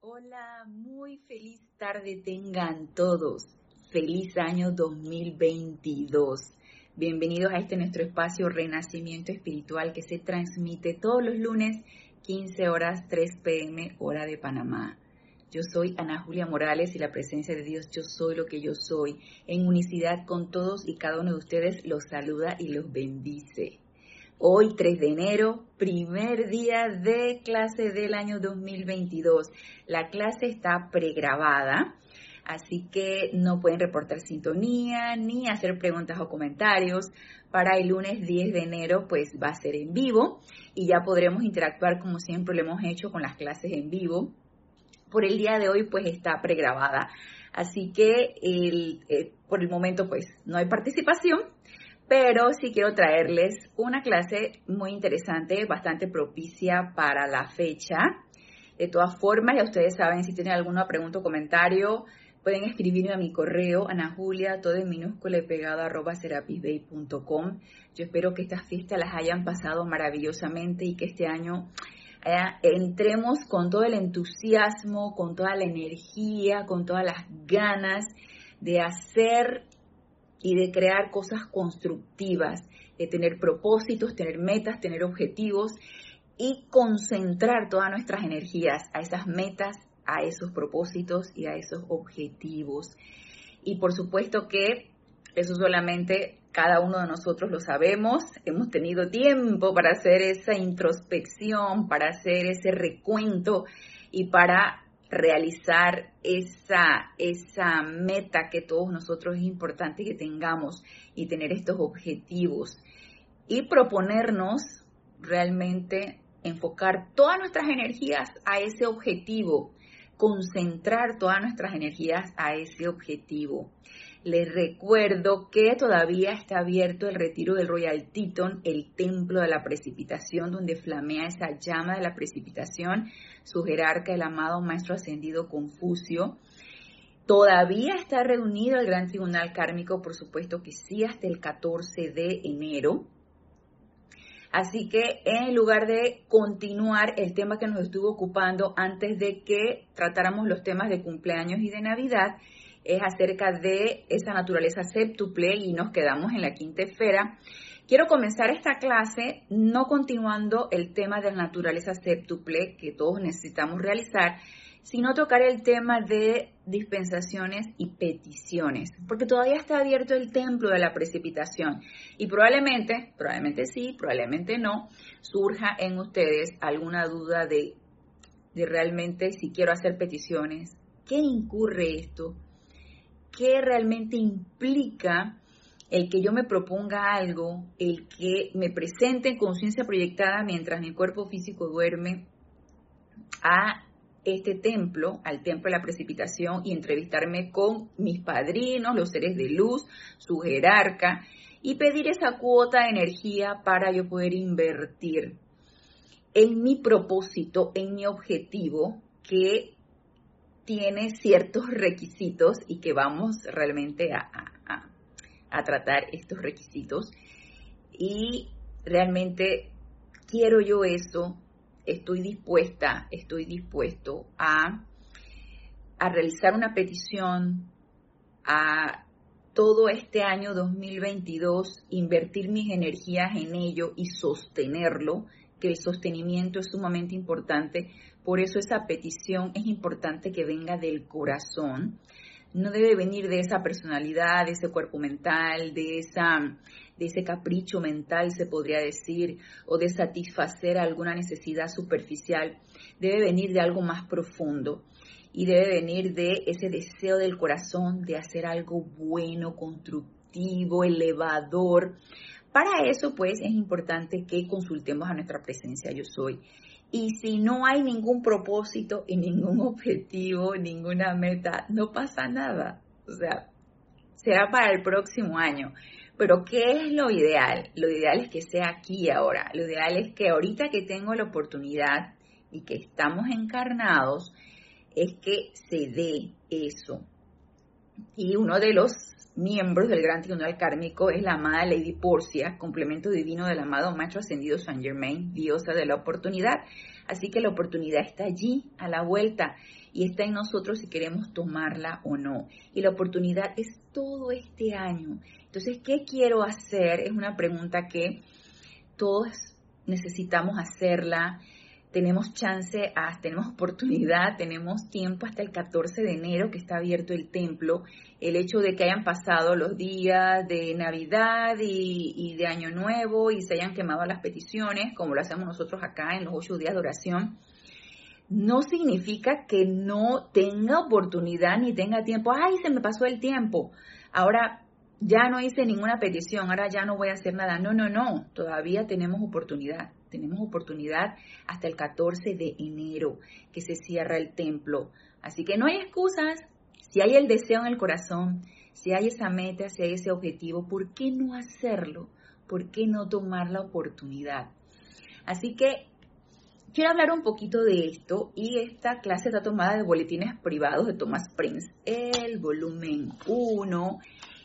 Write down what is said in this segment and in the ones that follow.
Hola, muy feliz tarde tengan todos. Feliz año 2022. Bienvenidos a este nuestro espacio Renacimiento Espiritual que se transmite todos los lunes 15 horas 3 pm hora de Panamá. Yo soy Ana Julia Morales y la presencia de Dios, yo soy lo que yo soy. En unicidad con todos y cada uno de ustedes los saluda y los bendice. Hoy 3 de enero, primer día de clase del año 2022. La clase está pregrabada, así que no pueden reportar sintonía ni hacer preguntas o comentarios. Para el lunes 10 de enero, pues va a ser en vivo y ya podremos interactuar como siempre lo hemos hecho con las clases en vivo. Por el día de hoy, pues está pregrabada. Así que el, eh, por el momento, pues no hay participación, pero sí quiero traerles una clase muy interesante, bastante propicia para la fecha. De todas formas, ya ustedes saben, si tienen alguna pregunta o comentario, pueden escribirme a mi correo, Ana Julia, todo en minúscula y pegado, arroba serapisbay.com. Yo espero que estas fiestas las hayan pasado maravillosamente y que este año entremos con todo el entusiasmo, con toda la energía, con todas las ganas de hacer y de crear cosas constructivas, de tener propósitos, tener metas, tener objetivos y concentrar todas nuestras energías a esas metas, a esos propósitos y a esos objetivos. Y por supuesto que eso solamente cada uno de nosotros lo sabemos, hemos tenido tiempo para hacer esa introspección, para hacer ese recuento y para realizar esa, esa meta que todos nosotros es importante que tengamos y tener estos objetivos y proponernos realmente enfocar todas nuestras energías a ese objetivo, concentrar todas nuestras energías a ese objetivo. Les recuerdo que todavía está abierto el retiro del Royal Teton, el templo de la precipitación, donde flamea esa llama de la precipitación, su jerarca, el amado Maestro Ascendido Confucio. Todavía está reunido el Gran Tribunal Kármico, por supuesto que sí, hasta el 14 de enero. Así que en lugar de continuar el tema que nos estuvo ocupando antes de que tratáramos los temas de cumpleaños y de Navidad, es acerca de esa naturaleza séptuple y nos quedamos en la quinta esfera. Quiero comenzar esta clase no continuando el tema de la naturaleza séptuple que todos necesitamos realizar, sino tocar el tema de dispensaciones y peticiones, porque todavía está abierto el templo de la precipitación y probablemente, probablemente sí, probablemente no, surja en ustedes alguna duda de, de realmente si quiero hacer peticiones, ¿qué incurre esto? Qué realmente implica el que yo me proponga algo, el que me presente en conciencia proyectada mientras mi cuerpo físico duerme a este templo, al templo de la precipitación y entrevistarme con mis padrinos, los seres de luz, su jerarca y pedir esa cuota de energía para yo poder invertir en mi propósito, en mi objetivo que tiene ciertos requisitos y que vamos realmente a, tratar estos requisitos. Y realmente quiero yo eso, estoy dispuesta, estoy dispuesto a, a realizar una petición, a todo este año 2022 invertir mis energías en ello y sostenerlo, que el sostenimiento es sumamente importante por eso esa petición es importante que venga del corazón. No debe venir de esa personalidad, de ese cuerpo mental, de, esa, de ese capricho mental, se podría decir, o de satisfacer alguna necesidad superficial. Debe venir de algo más profundo y debe venir de ese deseo del corazón de hacer algo bueno, constructivo, elevador. Para eso, pues, es importante que consultemos a nuestra presencia yo soy y si no hay ningún propósito y ningún objetivo, ninguna meta, no pasa nada. O sea, será para el próximo año. Pero ¿qué es lo ideal? Lo ideal es que sea aquí ahora. Lo ideal es que ahorita que tengo la oportunidad y que estamos encarnados, es que se dé eso. Y uno de los miembros del Gran Tribunal Kármico es la amada Lady Porcia, complemento divino del amado Macho Ascendido Saint Germain, diosa de la oportunidad. Así que la oportunidad está allí, a la vuelta, y está en nosotros si queremos tomarla o no. Y la oportunidad es todo este año. Entonces, ¿qué quiero hacer? Es una pregunta que todos necesitamos hacerla tenemos chance, tenemos oportunidad, tenemos tiempo hasta el 14 de enero que está abierto el templo. El hecho de que hayan pasado los días de Navidad y, de Año Nuevo y se hayan quemado las peticiones, como lo hacemos nosotros acá en los ocho días de oración, no significa que no tenga oportunidad ni tenga tiempo. Ay, se me pasó el tiempo. Ahora ya no hice ninguna petición, ahora ya no voy a hacer nada. No, no, no, todavía tenemos oportunidad tenemos oportunidad hasta el 14 de enero que se cierra el templo. Así que no hay excusas. Si hay el deseo en el corazón, si hay esa meta, si hay ese objetivo, ¿por qué no hacerlo? ¿Por qué no tomar la oportunidad? Así que quiero hablar un poquito de esto y esta clase está tomada de boletines privados de Thomas Prince, el volumen 1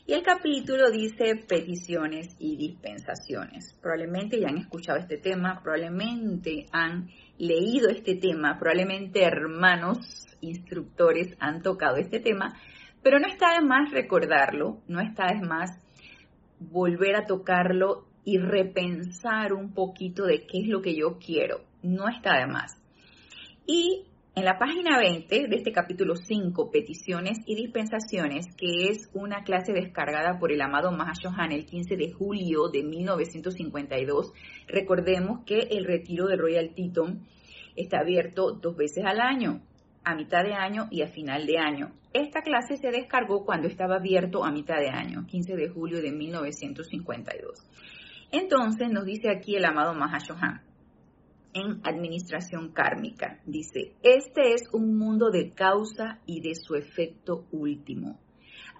y el capítulo dice peticiones y dispensaciones. Probablemente ya han escuchado este tema, probablemente han leído este tema, probablemente hermanos instructores han tocado este tema, pero no está de más recordarlo, no está de más volver a tocarlo y repensar un poquito de qué es lo que yo quiero. No está de más. Y en la página 20 de este capítulo 5, Peticiones y Dispensaciones, que es una clase descargada por el amado Mahashohan el 15 de julio de 1952, recordemos que el retiro de Royal Teton está abierto dos veces al año, a mitad de año y a final de año. Esta clase se descargó cuando estaba abierto a mitad de año, 15 de julio de 1952. Entonces nos dice aquí el amado Mahashohan en administración kármica. Dice, este es un mundo de causa y de su efecto último.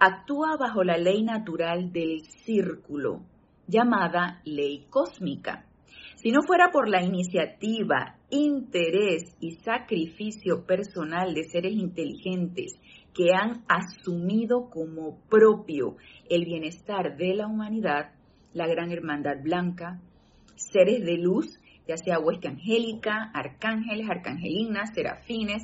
Actúa bajo la ley natural del círculo, llamada ley cósmica. Si no fuera por la iniciativa, interés y sacrificio personal de seres inteligentes que han asumido como propio el bienestar de la humanidad, la Gran Hermandad Blanca, seres de luz ya sea hueste angélica, arcángeles, arcangelinas, serafines,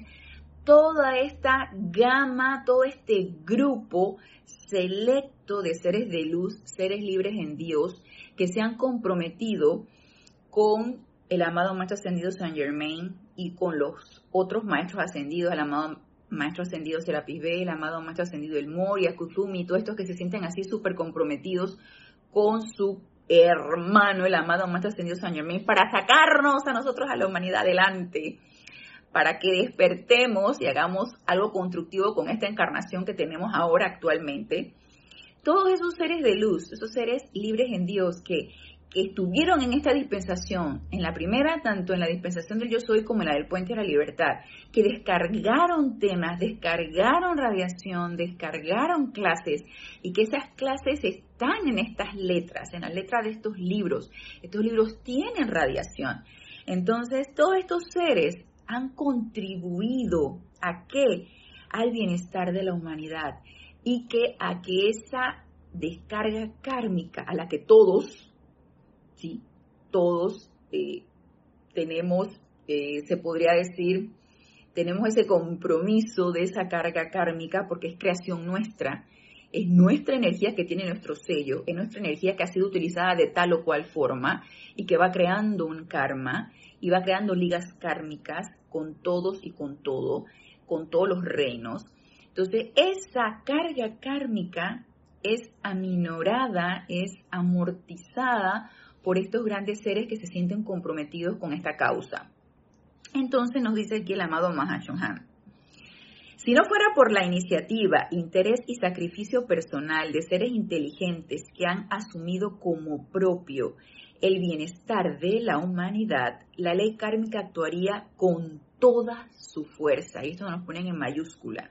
toda esta gama, todo este grupo selecto de seres de luz, seres libres en Dios, que se han comprometido con el amado Maestro Ascendido Saint Germain y con los otros Maestros Ascendidos, el amado Maestro Ascendido Serapis B, el amado Maestro Ascendido El Moria, Kuzumi, todos estos que se sienten así súper comprometidos con su hermano, el amado Maestro Ascendido San Germain, para sacarnos a nosotros, a la humanidad, adelante, para que despertemos y hagamos algo constructivo con esta encarnación que tenemos ahora actualmente. Todos esos seres de luz, esos seres libres en Dios que que estuvieron en esta dispensación, en la primera, tanto en la dispensación del yo soy como en la del puente de la libertad, que descargaron temas, descargaron radiación, descargaron clases y que esas clases están en estas letras, en las letras de estos libros. Estos libros tienen radiación. Entonces, todos estos seres han contribuido a qué? Al bienestar de la humanidad y que a que esa descarga kármica a la que todos ¿sí? Todos eh, tenemos, eh, se podría decir, tenemos ese compromiso de esa carga kármica porque es creación nuestra, es nuestra energía que tiene nuestro sello, es nuestra energía que ha sido utilizada de tal o cual forma y que va creando un karma y va creando ligas kármicas con todos y con todo, con todos los reinos. Entonces, esa carga kármica es aminorada, es amortizada por estos grandes seres que se sienten comprometidos con esta causa. Entonces nos dice aquí el amado Mahashohan. Si no fuera por la iniciativa, interés y sacrificio personal de seres inteligentes que han asumido como propio el bienestar de la humanidad, la ley kármica actuaría con toda su fuerza. Y esto nos ponen en mayúscula.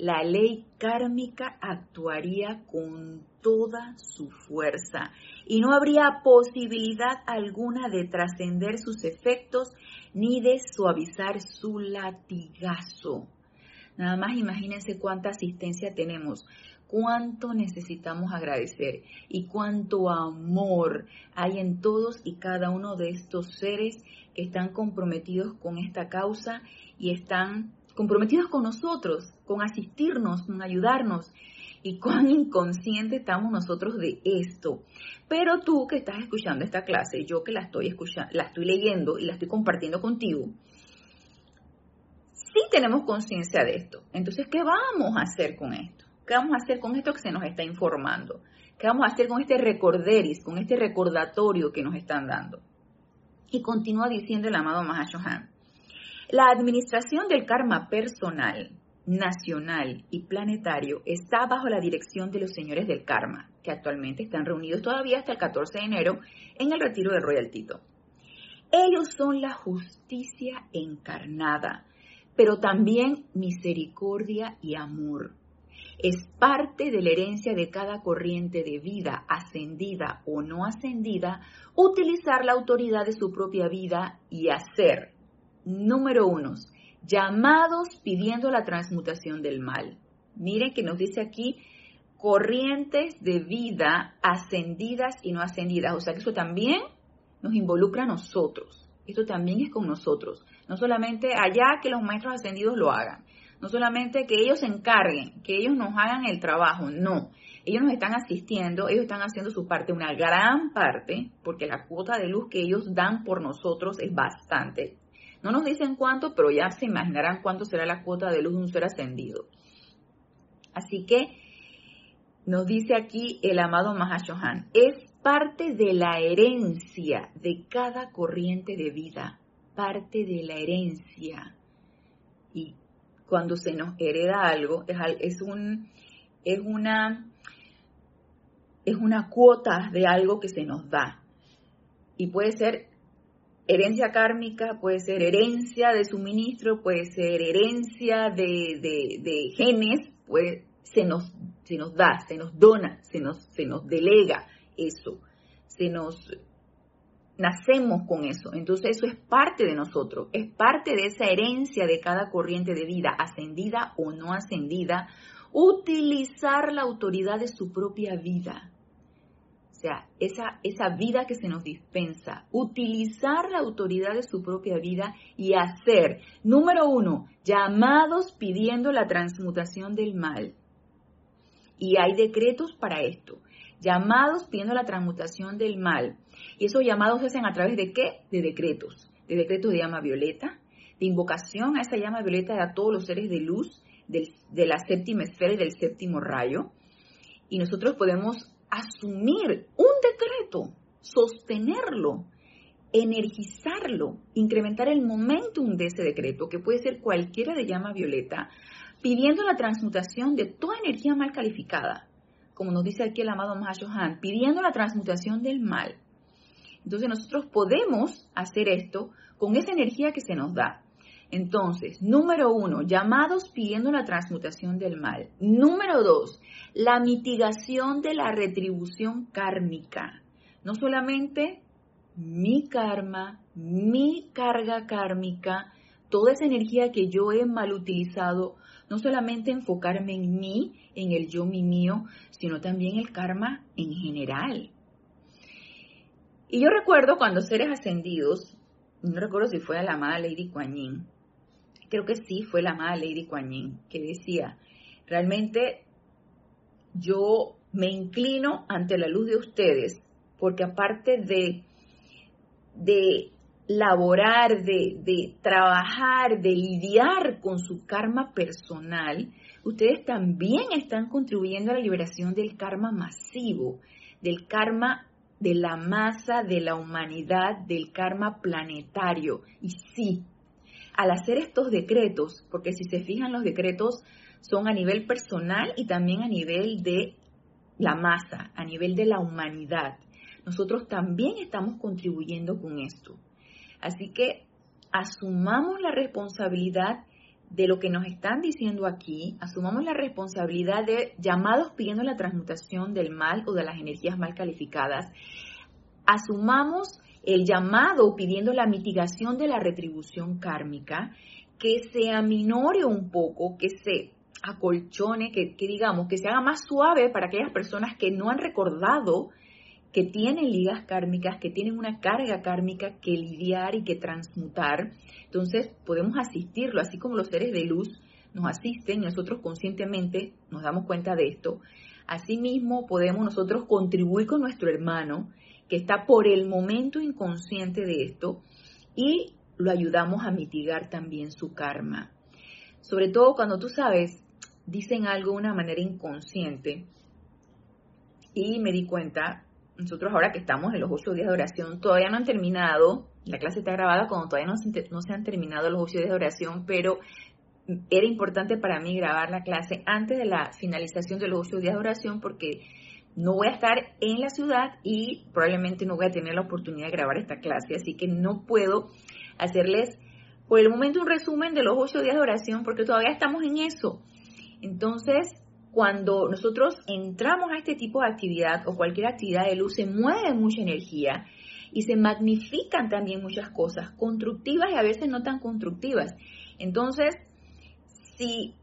La ley kármica actuaría con toda su fuerza y no habría posibilidad alguna de trascender sus efectos ni de suavizar su latigazo. Nada más imagínense cuánta asistencia tenemos, cuánto necesitamos agradecer y cuánto amor hay en todos y cada uno de estos seres que están comprometidos con esta causa y están comprometidos con nosotros, con asistirnos, con ayudarnos y cuán inconsciente estamos nosotros de esto. Pero tú que estás escuchando esta clase, yo que la estoy escuchando, la estoy leyendo y la estoy compartiendo contigo, sí tenemos conciencia de esto. Entonces, ¿qué vamos a hacer con esto? ¿Qué vamos a hacer con esto que se nos está informando? ¿Qué vamos a hacer con este recorderis, con este recordatorio que nos están dando? Y continúa diciendo el amado Mahashohan. La administración del karma personal nacional y planetario está bajo la dirección de los señores del karma, que actualmente están reunidos todavía hasta el 14 de enero en el retiro de Royal Tito. Ellos son la justicia encarnada, pero también misericordia y amor. Es parte de la herencia de cada corriente de vida, ascendida o no ascendida, utilizar la autoridad de su propia vida y hacer, número uno, llamados pidiendo la transmutación del mal. Miren que nos dice aquí corrientes de vida ascendidas y no ascendidas. O sea que eso también nos involucra a nosotros. Esto también es con nosotros. No solamente allá que los maestros ascendidos lo hagan. No solamente que ellos se encarguen, que ellos nos hagan el trabajo. No. Ellos nos están asistiendo, ellos están haciendo su parte, una gran parte, porque la cuota de luz que ellos dan por nosotros es bastante. No nos dicen cuánto, pero ya se imaginarán cuánto será la cuota de luz de un ser ascendido. Así que nos dice aquí el amado Mahashohan, es parte de la herencia de cada corriente de vida, parte de la herencia. Y cuando se nos hereda algo, es, un, es, una, es una cuota de algo que se nos da. Y puede ser herencia kármica, puede ser herencia de suministro, puede ser herencia de, genes, pues se nos, se nos da, se nos dona, se nos, se nos delega eso, se nos nacemos con eso. Entonces eso es parte de nosotros, es parte de esa herencia de cada corriente de vida, ascendida o no ascendida, utilizar la autoridad de su propia vida sea, esa, esa vida que se nos dispensa, utilizar la autoridad de su propia vida y hacer, número uno, llamados pidiendo la transmutación del mal. Y hay decretos para esto, llamados pidiendo la transmutación del mal. Y esos llamados se hacen a través de qué? De decretos, de decretos de llama violeta, de invocación a esa llama violeta a todos los seres de luz de la séptima esfera y del séptimo rayo. Y nosotros podemos asumir un decreto, sostenerlo, energizarlo, incrementar el momentum de ese decreto, que puede ser cualquiera de llama violeta, pidiendo la transmutación de toda energía mal calificada, como nos dice aquí el amado Mahashohan, pidiendo la transmutación del mal. Entonces nosotros podemos hacer esto con esa energía que se nos da. Entonces, número uno, llamados pidiendo la transmutación del mal. Número dos, la mitigación de la retribución kármica. No solamente mi karma, mi carga kármica, toda esa energía que yo he mal utilizado, no solamente enfocarme en mí, en el yo, mi mío, sino también el karma en general. Y yo recuerdo cuando seres ascendidos, no recuerdo si fue a la amada Lady Kuan Yin, creo que sí fue la amada Lady Kuan Yin, que decía, realmente yo me inclino ante la luz de ustedes, porque aparte de, de laborar, de, de trabajar, de lidiar con su karma personal, ustedes también están contribuyendo a la liberación del karma masivo, del karma de la masa de la humanidad, del karma planetario. Y sí, al hacer estos decretos, porque si se fijan los decretos son a nivel personal y también a nivel de la masa, a nivel de la humanidad. Nosotros también estamos contribuyendo con esto. Así que asumamos la responsabilidad de lo que nos están diciendo aquí, asumamos la responsabilidad de llamados pidiendo la transmutación del mal o de las energías mal calificadas, asumamos el llamado pidiendo la mitigación de la retribución kármica, que se aminore un poco, que se acolchone, que, que digamos, que se haga más suave para aquellas personas que no han recordado que tienen ligas kármicas, que tienen una carga kármica que lidiar y que transmutar. Entonces podemos asistirlo, así como los seres de luz nos asisten, nosotros conscientemente nos damos cuenta de esto. Asimismo podemos nosotros contribuir con nuestro hermano que está por el momento inconsciente de esto y lo ayudamos a mitigar también su karma. Sobre todo cuando tú sabes, dicen algo de una manera inconsciente y me di cuenta, nosotros ahora que estamos en los ocho días de oración, todavía no han terminado, la clase está grabada cuando todavía no se, han terminado los ocho días de oración, pero era importante para mí grabar la clase antes de la finalización de los ocho días de oración porque no voy a estar en la ciudad y probablemente no voy a tener la oportunidad de grabar esta clase, así que no puedo hacerles por el momento un resumen de los ocho días de oración porque todavía estamos en eso. Entonces, cuando nosotros entramos a este tipo de actividad o cualquier actividad de luz, se mueve mucha energía y se magnifican también muchas cosas, constructivas y a veces no tan constructivas. Entonces, si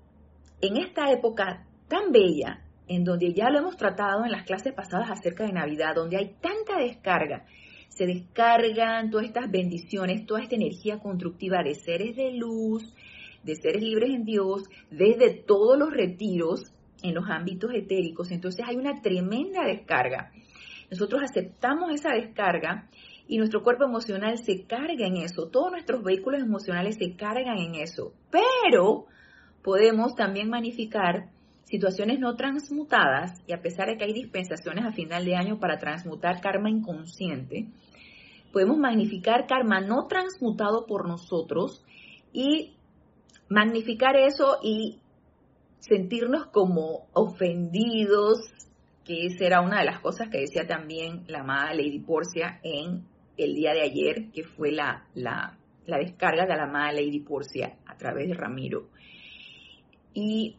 en esta época tan bella, en donde ya lo hemos tratado en las clases pasadas acerca de Navidad, donde hay tanta descarga, se descargan todas estas bendiciones, toda esta energía constructiva de seres de luz, de seres libres en Dios, desde todos los retiros en los ámbitos etéricos. Entonces hay una tremenda descarga. Nosotros aceptamos esa descarga y nuestro cuerpo emocional se carga en eso. Todos nuestros vehículos emocionales se cargan en eso. Pero podemos también magnificar situaciones no transmutadas, y a pesar de que hay dispensaciones a final de año para transmutar karma inconsciente, podemos magnificar karma no transmutado por nosotros y magnificar eso y sentirnos como ofendidos, que esa era una de las cosas que decía también la amada Lady Porcia en el día de ayer, que fue la, la, la descarga de la amada Lady Porcia a través de Ramiro. Y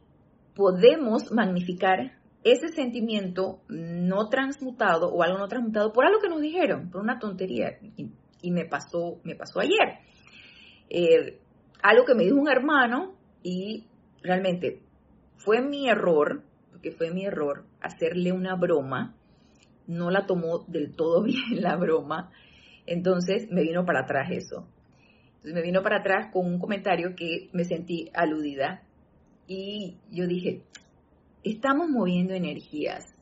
podemos magnificar ese sentimiento no transmutado o algo no transmutado por algo que nos dijeron, por una tontería. Y, me, pasó, me pasó ayer. Eh, algo que me dijo un hermano y realmente fue mi error, porque fue mi error, hacerle una broma. No la tomó del todo bien la broma. Entonces me vino para atrás eso. Entonces me vino para atrás con un comentario que me sentí aludida y yo dije, estamos moviendo energías.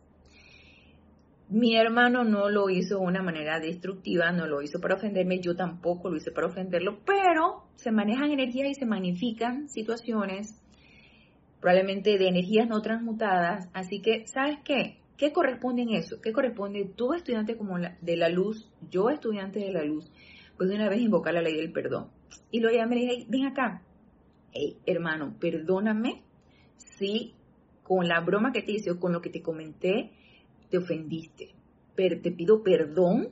Mi hermano no lo hizo de una manera destructiva, no lo hizo para ofenderme, yo tampoco lo hice para ofenderlo, pero se manejan energías y se magnifican situaciones, probablemente de energías no transmutadas. Así que, ¿sabes qué? ¿Qué corresponde en eso? ¿Qué corresponde tú, estudiante como de la luz, yo, estudiante de la luz? Pues de una vez invocar la ley del perdón. Y luego ya me dije, ven acá, hermano, perdóname si con la broma que te hice o con lo que te comenté te ofendiste. Pero te pido perdón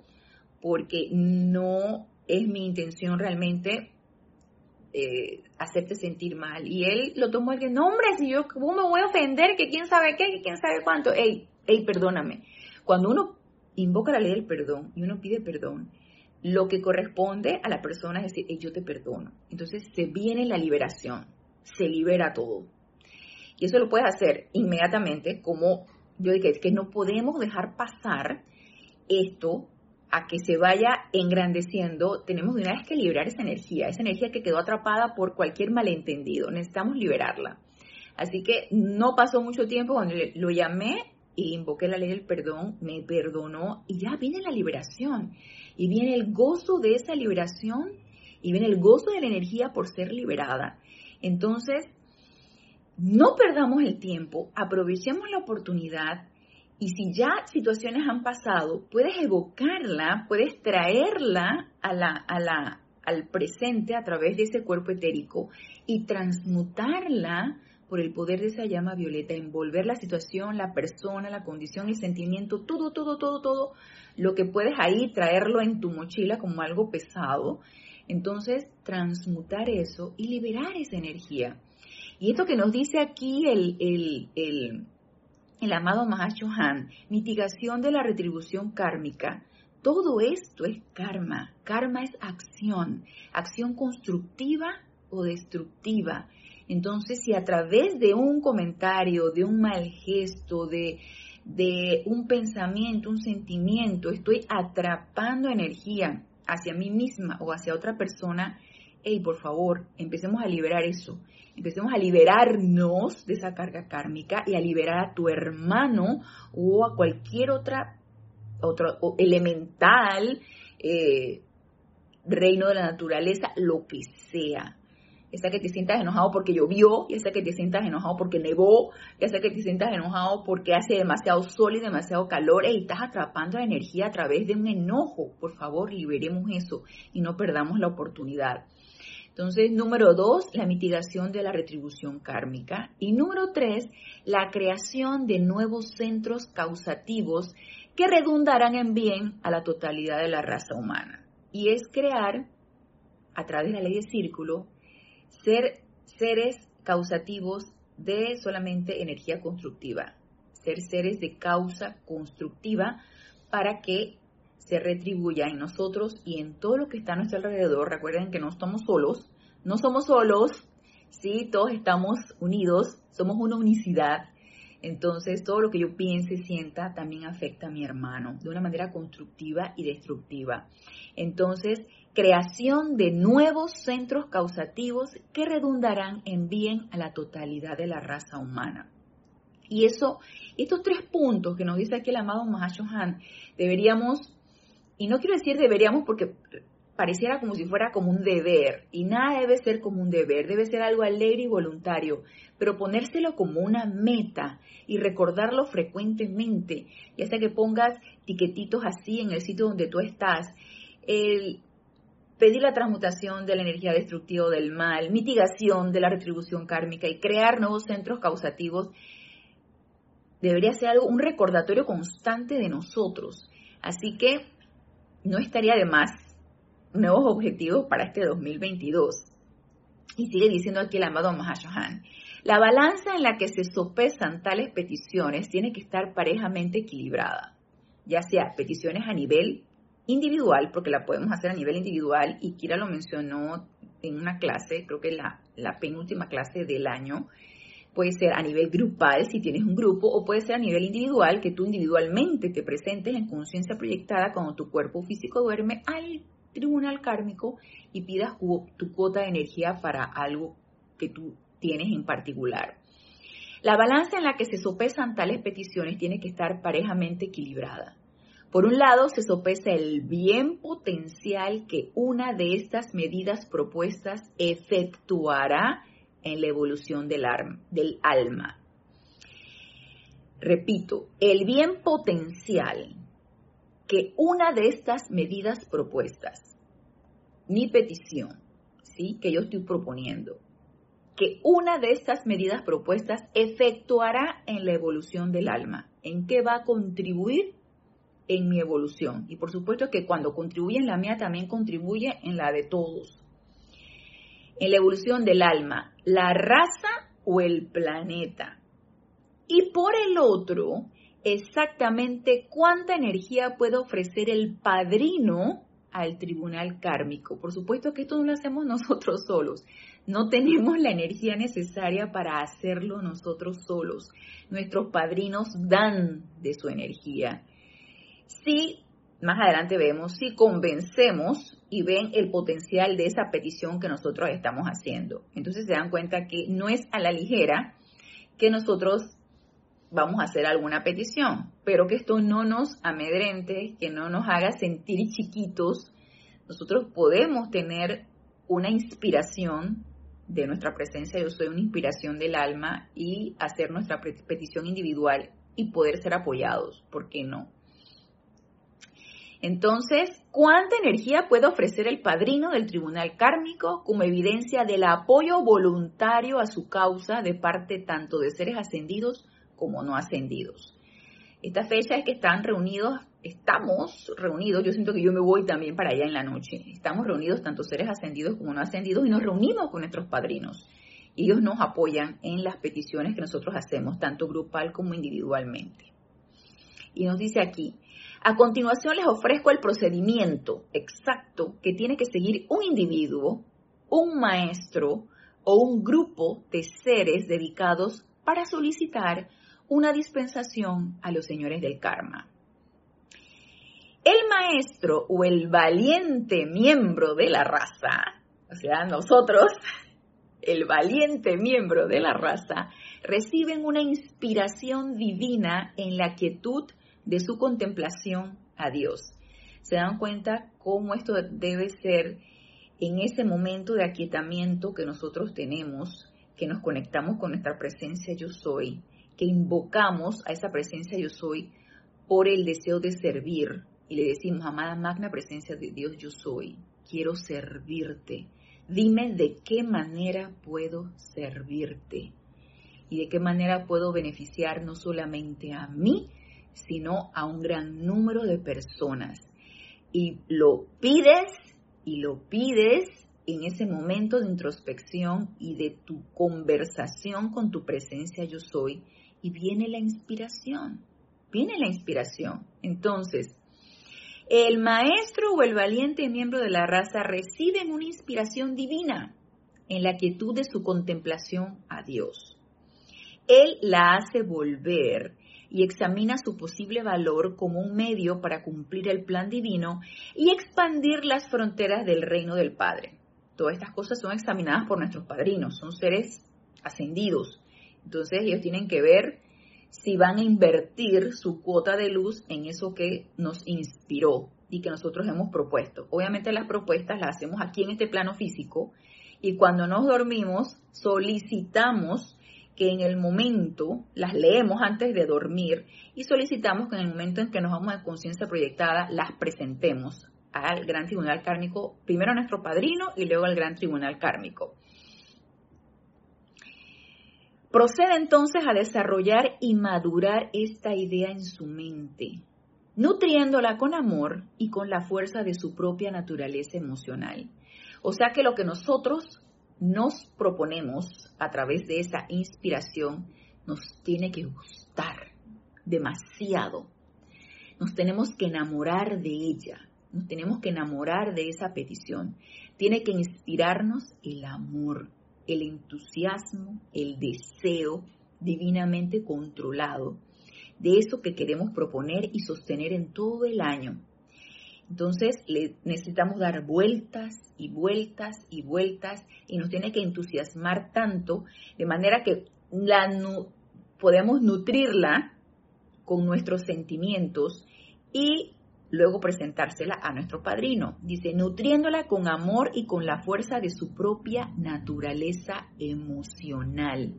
porque no es mi intención realmente eh, hacerte sentir mal. Y él lo tomó el que, no hombre, si yo, ¿cómo me voy a ofender? Que quién sabe qué, que quién sabe cuánto. Ey, ey, perdóname. Cuando uno invoca la ley del perdón y uno pide perdón, lo que corresponde a la persona es decir, yo te perdono. Entonces se viene la liberación, se libera todo. Y eso lo puedes hacer inmediatamente, como yo dije, es que no podemos dejar pasar esto a que se vaya engrandeciendo, tenemos de una vez que liberar esa energía, esa energía que quedó atrapada por cualquier malentendido, necesitamos liberarla. Así que no pasó mucho tiempo cuando lo llamé y invoqué la ley del perdón, me perdonó y ya viene la liberación y viene el gozo de esa liberación y viene el gozo de la energía por ser liberada. Entonces, no perdamos el tiempo, aprovechemos la oportunidad y si ya situaciones han pasado, puedes evocarla, puedes traerla a la, a la, al presente a través de ese cuerpo etérico y transmutarla por el poder de esa llama violeta, envolver la situación, la persona, la condición, el sentimiento, todo, todo, todo, todo, lo que puedes ahí traerlo en tu mochila como algo pesado. Entonces, transmutar eso y liberar esa energía. Y esto que nos dice aquí el, el, el, el amado mitigación de la retribución kármica, todo esto es karma. Karma es acción, acción constructiva o destructiva. Entonces, si a través de un comentario, de un mal gesto, de, un pensamiento, un sentimiento, estoy atrapando energía hacia mí misma o hacia otra persona, hey, por favor, empecemos a liberar eso. Empecemos a liberarnos de esa carga kármica y a liberar a tu hermano o a cualquier otra otro elemental, eh, reino de la naturaleza, lo que sea. Esa que te sientas enojado porque llovió, y esa que te sientas enojado porque nevó, y esa que te sientas enojado porque hace demasiado sol y demasiado calor, y estás atrapando la energía a través de un enojo. Por favor, liberemos eso y no perdamos la oportunidad. Entonces, número dos, la mitigación de la retribución kármica. Y número tres, la creación de nuevos centros causativos que redundarán en bien a la totalidad de la raza humana. Y es crear, a través de la ley de círculo, ser seres causativos de solamente energía constructiva, ser seres de causa constructiva para que se retribuya en nosotros y en todo lo que está a nuestro alrededor. Recuerden que no estamos solos, no somos solos, sí, todos estamos unidos, somos una unicidad. Entonces, todo lo que yo piense, sienta, también afecta a mi hermano de una manera constructiva y destructiva. Entonces, creación de nuevos centros causativos que redundarán en bien a la totalidad de la raza humana. Y eso, estos tres puntos que nos dice aquí el amado Mahashohan, deberíamos y no quiero decir deberíamos porque pareciera como si fuera como un deber, y nada debe ser como un deber, debe ser algo alegre y voluntario, pero ponérselo como una meta y recordarlo frecuentemente, ya sea que pongas tiquetitos así en el sitio donde tú estás, el pedir la transmutación de la energía destructiva del mal, mitigación de la retribución kármica y crear nuevos centros causativos, debería ser algo, un recordatorio constante de nosotros. Así que no estaría de más nuevos objetivos para este 2022. Y sigue diciendo aquí el amado Mahashohan, la balanza en la que se sopesan tales peticiones tiene que estar parejamente equilibrada, ya sea peticiones a nivel individual, porque la podemos hacer a nivel individual, y Kira lo mencionó en una clase, creo que la, la penúltima clase del año, puede ser a nivel grupal si tienes un grupo o puede ser a nivel individual que tú individualmente te presentes en conciencia proyectada cuando tu cuerpo físico duerme al tribunal kármico y pidas tu cuota de energía para algo que tú tienes en particular. La balanza en la que se sopesan tales peticiones tiene que estar parejamente equilibrada. Por un lado, se sopesa el bien potencial que una de estas medidas propuestas efectuará en la evolución del, alma. Repito, el bien potencial que una de estas medidas propuestas, mi petición, ¿sí? que yo estoy proponiendo, que una de estas medidas propuestas efectuará en la evolución del alma. ¿En qué va a contribuir? En mi evolución. Y por supuesto que cuando contribuye en la mía, también contribuye en la de todos en la evolución del alma, la raza o el planeta. Y por el otro, exactamente cuánta energía puede ofrecer el padrino al tribunal kármico. Por supuesto que esto no lo hacemos nosotros solos. No tenemos la energía necesaria para hacerlo nosotros solos. Nuestros padrinos dan de su energía. Sí más adelante vemos si convencemos y ven el potencial de esa petición que nosotros estamos haciendo. Entonces se dan cuenta que no es a la ligera que nosotros vamos a hacer alguna petición, pero que esto no nos amedrente, que no nos haga sentir chiquitos. Nosotros podemos tener una inspiración de nuestra presencia, yo soy una inspiración del alma y hacer nuestra petición individual y poder ser apoyados, ¿por qué no? Entonces, ¿cuánta energía puede ofrecer el padrino del tribunal kármico como evidencia del apoyo voluntario a su causa de parte tanto de seres ascendidos como no ascendidos? Esta fecha es que están reunidos, estamos reunidos, yo siento que yo me voy también para allá en la noche, estamos reunidos tanto seres ascendidos como no ascendidos y nos reunimos con nuestros padrinos. Ellos nos apoyan en las peticiones que nosotros hacemos, tanto grupal como individualmente. Y nos dice aquí, a continuación les ofrezco el procedimiento exacto que tiene que seguir un individuo un maestro o un grupo de seres dedicados para solicitar una dispensación a los señores del karma. El maestro o el valiente miembro de la raza, o sea, nosotros, el valiente miembro de la raza, reciben una inspiración divina en la quietud de su contemplación a Dios. Se dan cuenta cómo esto debe ser en ese momento de aquietamiento que nosotros tenemos, que nos conectamos con nuestra presencia yo soy, que invocamos a esa presencia yo soy por el deseo de servir y le decimos, amada magna presencia de Dios yo soy, quiero servirte. Dime de qué manera puedo servirte y de qué manera puedo beneficiar no solamente a mí, sino a un gran número de personas. Y lo pides y lo pides en ese momento de introspección y de tu conversación con tu presencia yo soy y viene la inspiración, viene la inspiración. Entonces, el maestro o el valiente miembro de la raza reciben una inspiración divina en la quietud de su contemplación a Dios. Él la hace volver y examina su posible valor como un medio para cumplir el plan divino y expandir las fronteras del reino del Padre. Todas estas cosas son examinadas por nuestros padrinos, son seres ascendidos. Entonces ellos tienen que ver si van a invertir su cuota de luz en eso que nos inspiró y que nosotros hemos propuesto. Obviamente las propuestas las hacemos aquí en este plano físico y cuando nos dormimos solicitamos que en el momento, las leemos antes de dormir y solicitamos que en el momento en que nos vamos a conciencia proyectada, las presentemos al Gran Tribunal Kármico, primero a nuestro padrino y luego al Gran Tribunal Kármico. Procede entonces a desarrollar y madurar esta idea en su mente, nutriéndola con amor y con la fuerza de su propia naturaleza emocional. O sea que lo que nosotros nos proponemos a través de esa inspiración nos tiene que gustar demasiado. Nos tenemos que enamorar de ella, nos tenemos que enamorar de esa petición. Tiene que inspirarnos el amor, el entusiasmo, el deseo divinamente controlado de eso que queremos proponer y sostener en todo el año entonces le necesitamos dar vueltas y vueltas y vueltas y nos tiene que entusiasmar tanto de manera que la podemos nutrirla con nuestros sentimientos y luego presentársela a nuestro padrino. Dice, nutriéndola con amor y con la fuerza de su propia naturaleza emocional.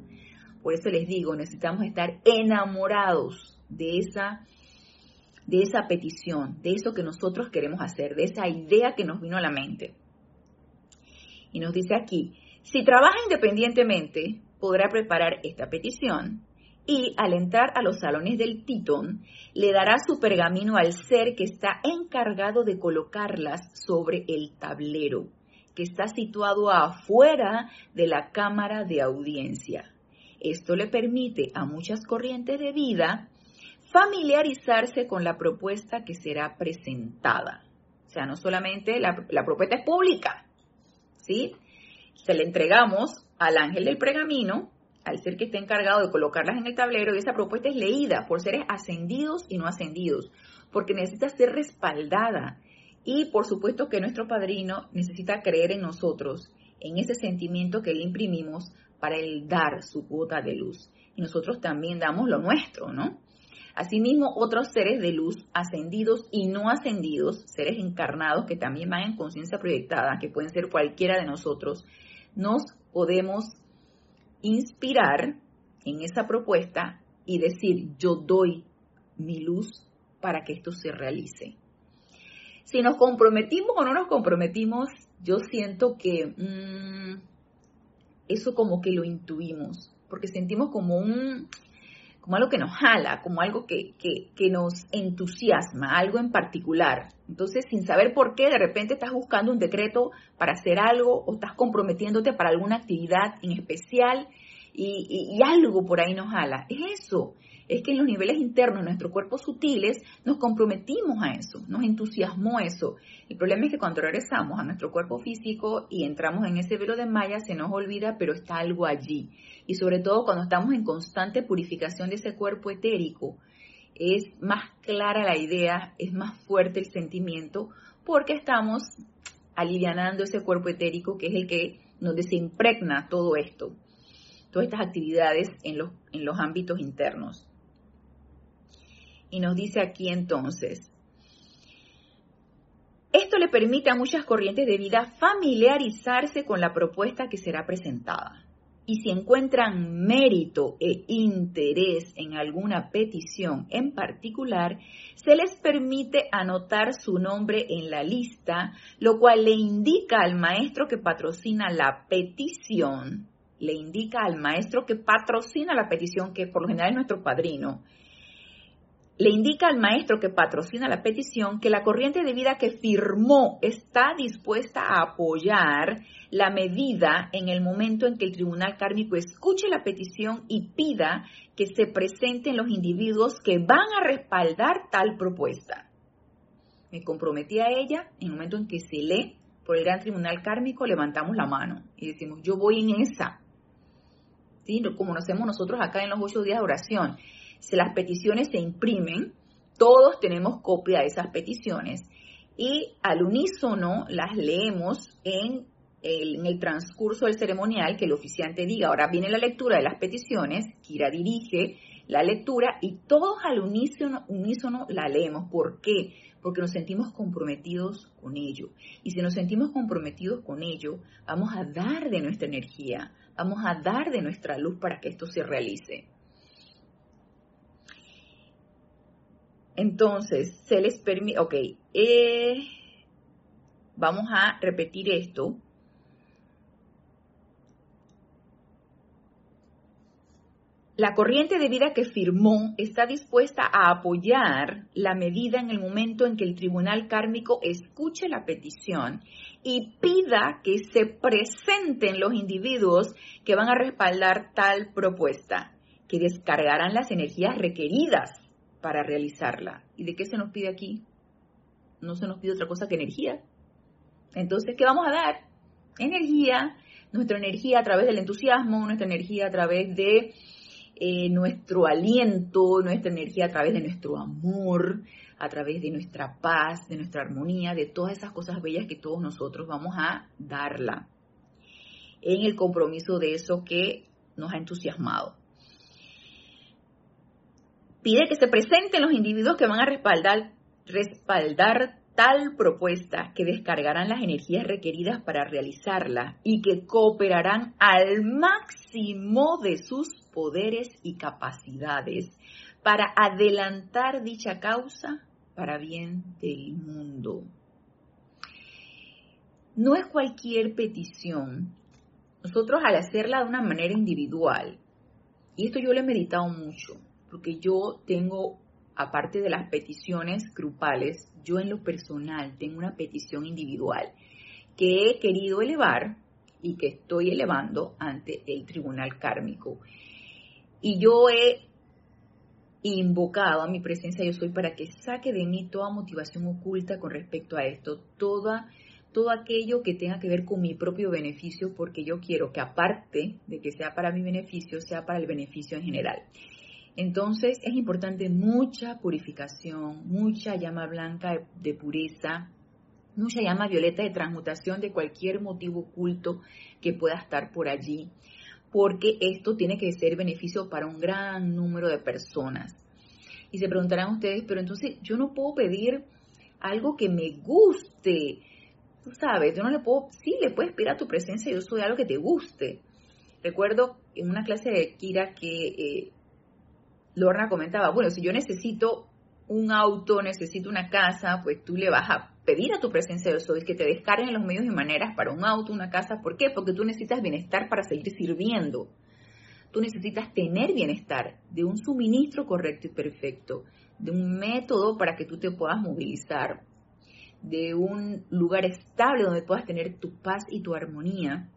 Por eso les digo, necesitamos estar enamorados de esa de esa petición, de eso que nosotros queremos hacer, de esa idea que nos vino a la mente. Y nos dice aquí, si trabaja independientemente, podrá preparar esta petición y al entrar a los salones del titón, le dará su pergamino al ser que está encargado de colocarlas sobre el tablero, que está situado afuera de la cámara de audiencia. Esto le permite a muchas corrientes de vida familiarizarse con la propuesta que será presentada. O sea, no solamente la, propuesta es pública, ¿sí? Se le entregamos al ángel del pergamino, al ser que está encargado de colocarlas en el tablero, y esa propuesta es leída por seres ascendidos y no ascendidos, porque necesita ser respaldada. Y por supuesto que nuestro padrino necesita creer en nosotros, en ese sentimiento que le imprimimos para él dar su cuota de luz. Y nosotros también damos lo nuestro, ¿no? Asimismo, otros seres de luz ascendidos y no ascendidos, seres encarnados que también van en conciencia proyectada, que pueden ser cualquiera de nosotros, nos podemos inspirar en esa propuesta y decir, yo doy mi luz para que esto se realice. Si nos comprometimos o no nos comprometimos, yo siento que mm, eso como que lo intuimos, porque sentimos como un, como algo que nos jala, como algo que, nos entusiasma, algo en particular. Entonces, sin saber por qué, de repente estás buscando un decreto para hacer algo o estás comprometiéndote para alguna actividad en especial y, algo por ahí nos jala. Es eso, es que en los niveles internos de nuestros cuerpos sutiles nos comprometimos a eso, nos entusiasmó eso. El problema es que cuando regresamos a nuestro cuerpo físico y entramos en ese velo de malla, se nos olvida, pero está algo allí. Y sobre todo cuando estamos en constante purificación de ese cuerpo etérico, es más clara la idea, es más fuerte el sentimiento, porque estamos alivianando ese cuerpo etérico que es el que nos desimpregna todo esto, todas estas actividades en los, en los ámbitos internos. Y nos dice aquí entonces, esto le permite a muchas corrientes de vida familiarizarse con la propuesta que será presentada y si encuentran mérito e interés en alguna petición en particular, se les permite anotar su nombre en la lista, lo cual le indica al maestro que patrocina la petición, le indica al maestro que patrocina la petición, que por lo general es nuestro padrino, le indica al maestro que patrocina la petición que la corriente de vida que firmó está dispuesta a apoyar la medida en el momento en que el tribunal kármico escuche la petición y pida que se presenten los individuos que van a respaldar tal propuesta. Me comprometí a ella en el momento en que se lee por el gran tribunal kármico, levantamos la mano y decimos, yo voy en esa. ¿Sí? Como lo hacemos nosotros acá en los ocho días de oración si las peticiones se imprimen, todos tenemos copia de esas peticiones y al unísono las leemos en el, transcurso del ceremonial que el oficiante diga. Ahora viene la lectura de las peticiones, Kira dirige la lectura y todos al unísono, unísono la leemos. ¿Por qué? Porque nos sentimos comprometidos con ello. Y si nos sentimos comprometidos con ello, vamos a dar de nuestra energía, vamos a dar de nuestra luz para que esto se realice. Entonces, se les permite, ok, eh, vamos a repetir esto. La corriente de vida que firmó está dispuesta a apoyar la medida en el momento en que el tribunal kármico escuche la petición y pida que se presenten los individuos que van a respaldar tal propuesta, que descargarán las energías requeridas para realizarla. ¿Y de qué se nos pide aquí? No se nos pide otra cosa que energía. Entonces, ¿qué vamos a dar? Energía, nuestra energía a través del entusiasmo, nuestra energía a través de eh, nuestro aliento, nuestra energía a través de nuestro amor, a través de nuestra paz, de nuestra armonía, de todas esas cosas bellas que todos nosotros vamos a darla en el compromiso de eso que nos ha entusiasmado pide que se presenten los individuos que van a respaldar, respaldar tal propuesta que descargarán las energías requeridas para realizarla y que cooperarán al máximo de sus poderes y capacidades para adelantar dicha causa para bien del mundo. No es cualquier petición. Nosotros al hacerla de una manera individual, y esto yo lo he meditado mucho, porque yo tengo, aparte de las peticiones grupales, yo en lo personal tengo una petición individual que he querido elevar y que estoy elevando ante el tribunal kármico. Y yo he invocado a mi presencia yo soy para que saque de mí toda motivación oculta con respecto a esto, toda todo aquello que tenga que ver con mi propio beneficio, porque yo quiero que aparte de que sea para mi beneficio, sea para el beneficio en general. Entonces es importante mucha purificación, mucha llama blanca de pureza, mucha llama violeta de transmutación de cualquier motivo oculto que pueda estar por allí, porque esto tiene que ser beneficio para un gran número de personas. Y se preguntarán ustedes, pero entonces yo no puedo pedir algo que me guste. Tú sabes, yo no le puedo, sí, le puedes pedir a tu presencia, yo soy algo que te guste. Recuerdo en una clase de Kira que eh, Lorna comentaba, bueno, si yo necesito un auto, necesito una casa, pues tú le vas a pedir a tu presencia de soy que te descarguen los medios y maneras para un auto, una casa. ¿Por qué? Porque tú necesitas bienestar para seguir sirviendo. Tú necesitas tener bienestar de un suministro correcto y perfecto, de un método para que tú te puedas movilizar, de un lugar estable donde puedas tener tu paz y tu armonía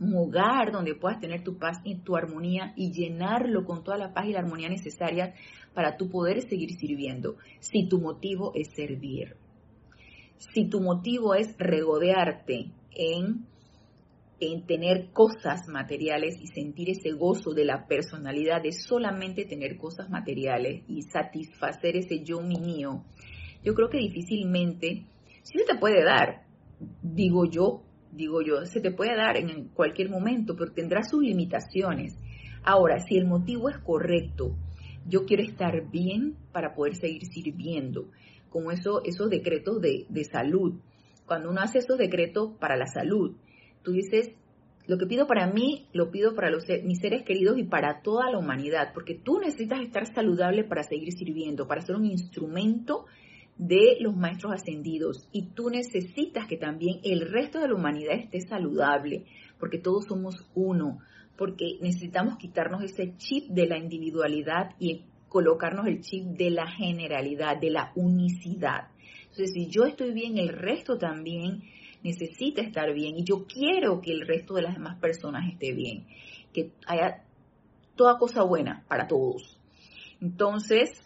un hogar donde puedas tener tu paz y tu armonía y llenarlo con toda la paz y la armonía necesarias para tú poder seguir sirviendo, si tu motivo es servir. Si tu motivo es regodearte en, en tener cosas materiales y sentir ese gozo de la personalidad de solamente tener cosas materiales y satisfacer ese yo mío, yo creo que difícilmente, sí se te puede dar, digo yo, digo yo, se te puede dar en cualquier momento, pero tendrá sus limitaciones. Ahora, si el motivo es correcto, yo quiero estar bien para poder seguir sirviendo, como eso, esos decretos de, de salud. Cuando uno hace esos decretos para la salud, tú dices, lo que pido para mí, lo pido para los, mis seres queridos y para toda la humanidad, porque tú necesitas estar saludable para seguir sirviendo, para ser un instrumento de los maestros ascendidos y tú necesitas que también el resto de la humanidad esté saludable, porque todos somos uno, porque necesitamos quitarnos ese chip de la individualidad y colocarnos el chip de la generalidad, de la unicidad. Entonces, si yo estoy bien, el resto también necesita estar bien y yo quiero que el resto de las demás personas esté bien, que haya toda cosa buena para todos. Entonces,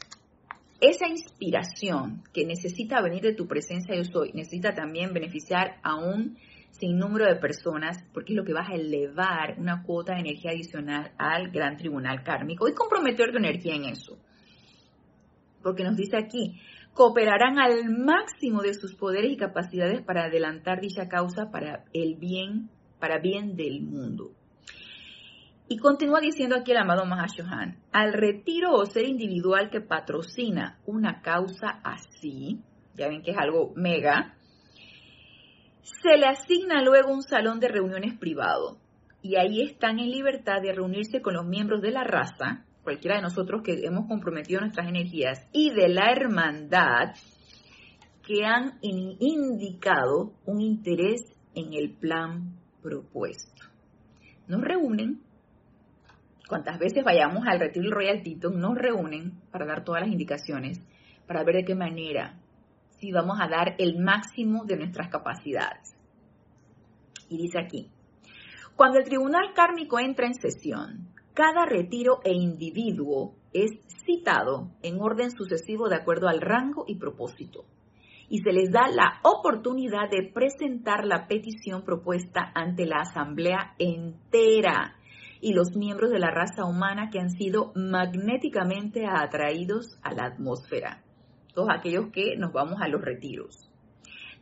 esa inspiración que necesita venir de tu presencia yo soy, necesita también beneficiar a un sinnúmero de personas, porque es lo que vas a elevar una cuota de energía adicional al gran tribunal kármico y comprometer tu energía en eso. Porque nos dice aquí, cooperarán al máximo de sus poderes y capacidades para adelantar dicha causa para el bien, para bien del mundo. Y continúa diciendo aquí el amado Mahashohan, al retiro o ser individual que patrocina una causa así, ya ven que es algo mega, se le asigna luego un salón de reuniones privado y ahí están en libertad de reunirse con los miembros de la raza, cualquiera de nosotros que hemos comprometido nuestras energías, y de la hermandad que han indicado un interés en el plan propuesto. Nos reúnen cuantas veces vayamos al retiro Royal Tito, nos reúnen para dar todas las indicaciones, para ver de qué manera, si vamos a dar el máximo de nuestras capacidades. Y dice aquí, cuando el tribunal kármico entra en sesión, cada retiro e individuo es citado en orden sucesivo de acuerdo al rango y propósito. Y se les da la oportunidad de presentar la petición propuesta ante la asamblea entera y los miembros de la raza humana que han sido magnéticamente atraídos a la atmósfera, todos aquellos que nos vamos a los retiros.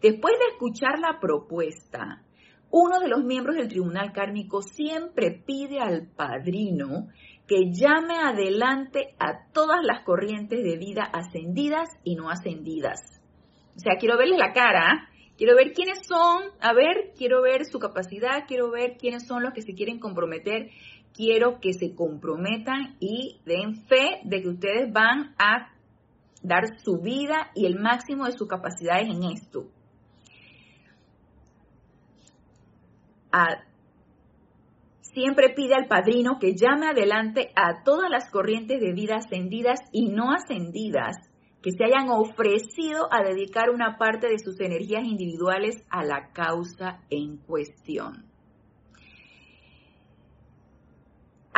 Después de escuchar la propuesta, uno de los miembros del tribunal kármico siempre pide al padrino que llame adelante a todas las corrientes de vida ascendidas y no ascendidas. O sea, quiero verles la cara, quiero ver quiénes son, a ver, quiero ver su capacidad, quiero ver quiénes son los que se quieren comprometer quiero que se comprometan y den fe de que ustedes van a dar su vida y el máximo de sus capacidades en esto. siempre pide al padrino que llame adelante a todas las corrientes de vida ascendidas y no ascendidas que se hayan ofrecido a dedicar una parte de sus energías individuales a la causa en cuestión.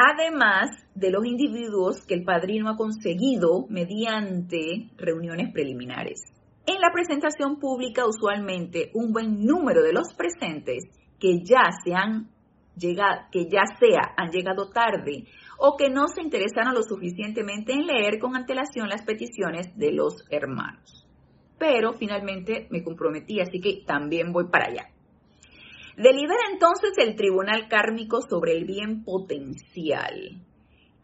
además de los individuos que el padrino ha conseguido mediante reuniones preliminares. En la presentación pública, usualmente un buen número de los presentes que ya se han llegado, que ya sea han llegado tarde o que no se interesaron lo suficientemente en leer con antelación las peticiones de los hermanos. Pero finalmente me comprometí, así que también voy para allá. Delibera entonces el tribunal kármico sobre el bien potencial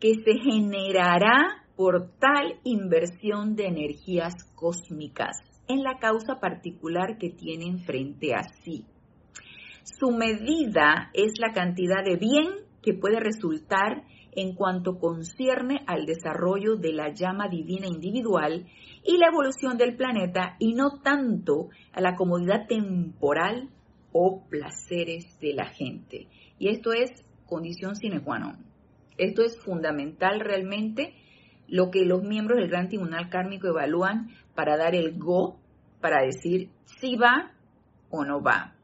que se generará por tal inversión de energías cósmicas en la causa particular que tienen frente a sí. Su medida es la cantidad de bien que puede resultar en cuanto concierne al desarrollo de la llama divina individual y la evolución del planeta y no tanto a la comodidad temporal o placeres de la gente. Y esto es condición sine qua non. Esto es fundamental realmente lo que los miembros del Gran Tribunal Kármico evalúan para dar el go, para decir si va o no va.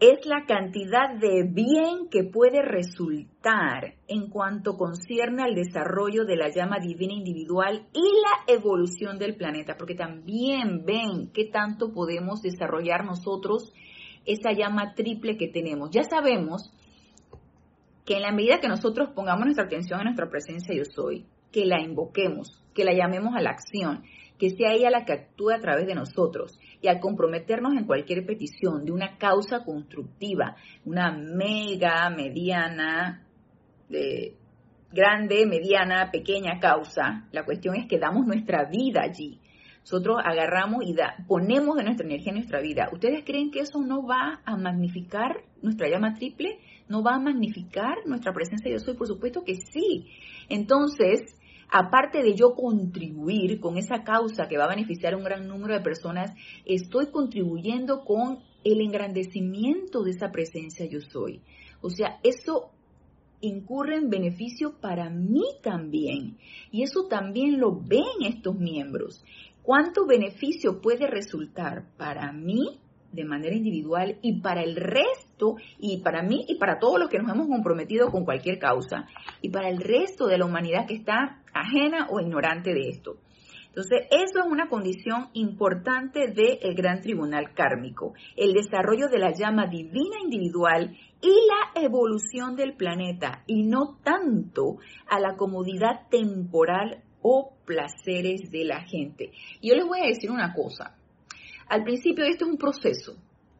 Es la cantidad de bien que puede resultar en cuanto concierne al desarrollo de la llama divina individual y la evolución del planeta, porque también ven qué tanto podemos desarrollar nosotros esa llama triple que tenemos. Ya sabemos que en la medida que nosotros pongamos nuestra atención en nuestra presencia yo soy, que la invoquemos, que la llamemos a la acción, que sea ella la que actúe a través de nosotros y al comprometernos en cualquier petición de una causa constructiva, una mega, mediana, grande, mediana, pequeña causa, la cuestión es que damos nuestra vida allí. Nosotros agarramos y ponemos de nuestra energía en nuestra vida. ¿Ustedes creen que eso no va a magnificar nuestra llama triple? ¿No va a magnificar nuestra presencia yo soy? Por supuesto que sí. Entonces, aparte de yo contribuir con esa causa que va a beneficiar a un gran número de personas, estoy contribuyendo con el engrandecimiento de esa presencia yo soy. O sea, eso incurre en beneficio para mí también. Y eso también lo ven estos miembros. ¿Cuánto beneficio puede resultar para mí de manera individual y para el resto, y para mí y para todos los que nos hemos comprometido con cualquier causa, y para el resto de la humanidad que está ajena o ignorante de esto. Entonces, eso es una condición importante del gran tribunal kármico, el desarrollo de la llama divina individual y la evolución del planeta, y no tanto a la comodidad temporal o placeres de la gente. Yo les voy a decir una cosa, al principio este es un proceso.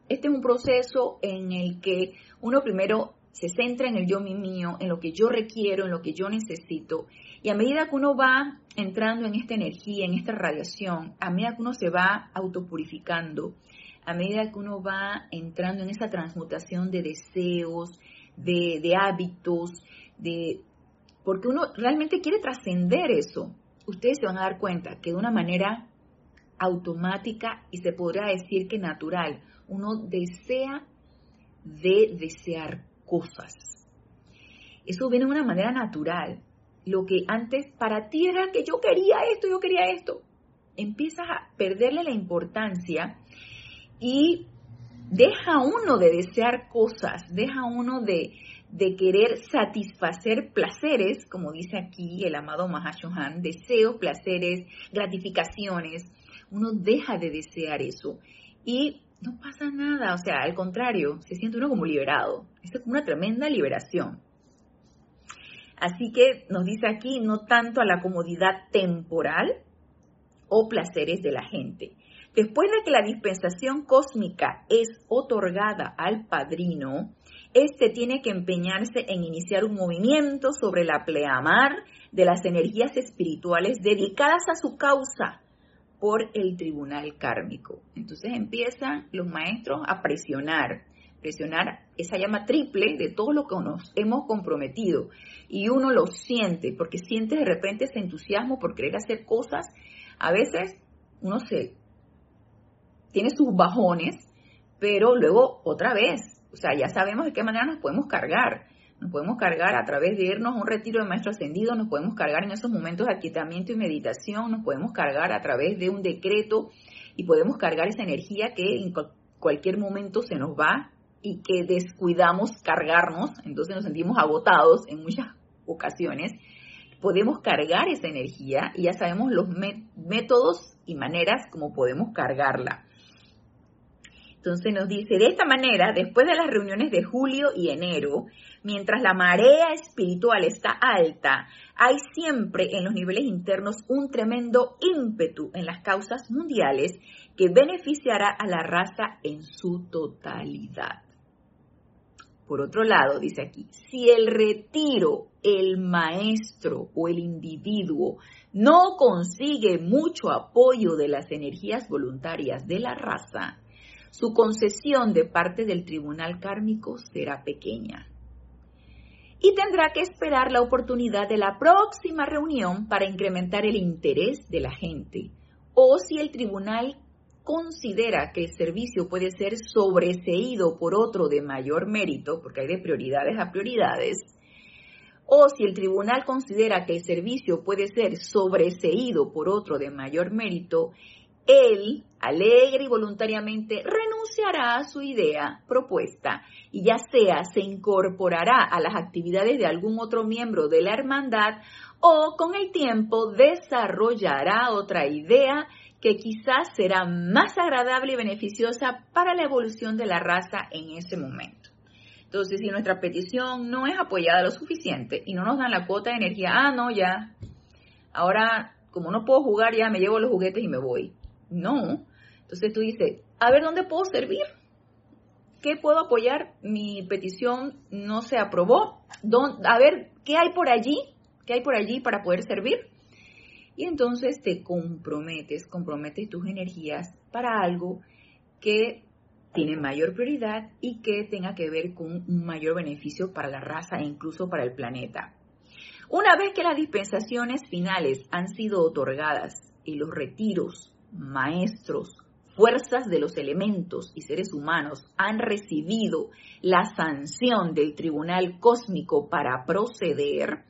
Este es un proceso en el que uno primero se centra en el yo mi mío, en lo que yo requiero, en lo que yo necesito. Y a medida que uno va entrando en esta energía, en esta radiación, a medida que uno se va autopurificando, a medida que uno va entrando en esa transmutación de deseos, de, de hábitos, de porque uno realmente quiere trascender eso. Ustedes se van a dar cuenta que de una manera automática y se podría decir que natural. Uno desea de desear cosas. Eso viene de una manera natural. Lo que antes para ti era que yo quería esto, yo quería esto. Empiezas a perderle la importancia y deja uno de desear cosas, deja uno de, de querer satisfacer placeres, como dice aquí el amado Mahashohan, deseos, placeres, gratificaciones, uno deja de desear eso y no pasa nada, o sea, al contrario, se siente uno como liberado. Es como una tremenda liberación. Así que nos dice aquí, no tanto a la comodidad temporal o placeres de la gente. Después de que la dispensación cósmica es otorgada al padrino, este tiene que empeñarse en iniciar un movimiento sobre la pleamar de las energías espirituales dedicadas a su causa, por el tribunal kármico. Entonces empiezan los maestros a presionar, presionar esa llama triple de todo lo que nos hemos comprometido. Y uno lo siente, porque siente de repente ese entusiasmo por querer hacer cosas. A veces uno se tiene sus bajones, pero luego otra vez, o sea, ya sabemos de qué manera nos podemos cargar. Nos podemos cargar a través de irnos a un retiro de maestro ascendido, nos podemos cargar en esos momentos de aquietamiento y meditación, nos podemos cargar a través de un decreto y podemos cargar esa energía que en cualquier momento se nos va y que descuidamos cargarnos, entonces nos sentimos agotados en muchas ocasiones. Podemos cargar esa energía y ya sabemos los métodos y maneras como podemos cargarla. Entonces nos dice, de esta manera, después de las reuniones de julio y enero, mientras la marea espiritual está alta, hay siempre en los niveles internos un tremendo ímpetu en las causas mundiales que beneficiará a la raza en su totalidad. Por otro lado, dice aquí, si el retiro, el maestro o el individuo no consigue mucho apoyo de las energías voluntarias de la raza, su concesión de parte del tribunal kármico será pequeña. Y tendrá que esperar la oportunidad de la próxima reunión para incrementar el interés de la gente. O si el tribunal considera que el servicio puede ser sobreseído por otro de mayor mérito, porque hay de prioridades a prioridades, o si el tribunal considera que el servicio puede ser sobreseído por otro de mayor mérito, él, alegre y voluntariamente, renunciará a su idea propuesta y ya sea se incorporará a las actividades de algún otro miembro de la hermandad o con el tiempo desarrollará otra idea que quizás será más agradable y beneficiosa para la evolución de la raza en ese momento. Entonces, si nuestra petición no es apoyada lo suficiente y no nos dan la cuota de energía, ah, no, ya, ahora como no puedo jugar, ya me llevo los juguetes y me voy. No. Entonces tú dices, a ver dónde puedo servir. ¿Qué puedo apoyar? Mi petición no se aprobó. A ver, ¿qué hay por allí? ¿Qué hay por allí para poder servir? Y entonces te comprometes, comprometes tus energías para algo que tiene mayor prioridad y que tenga que ver con un mayor beneficio para la raza e incluso para el planeta. Una vez que las dispensaciones finales han sido otorgadas y los retiros, maestros, fuerzas de los elementos y seres humanos han recibido la sanción del Tribunal Cósmico para proceder,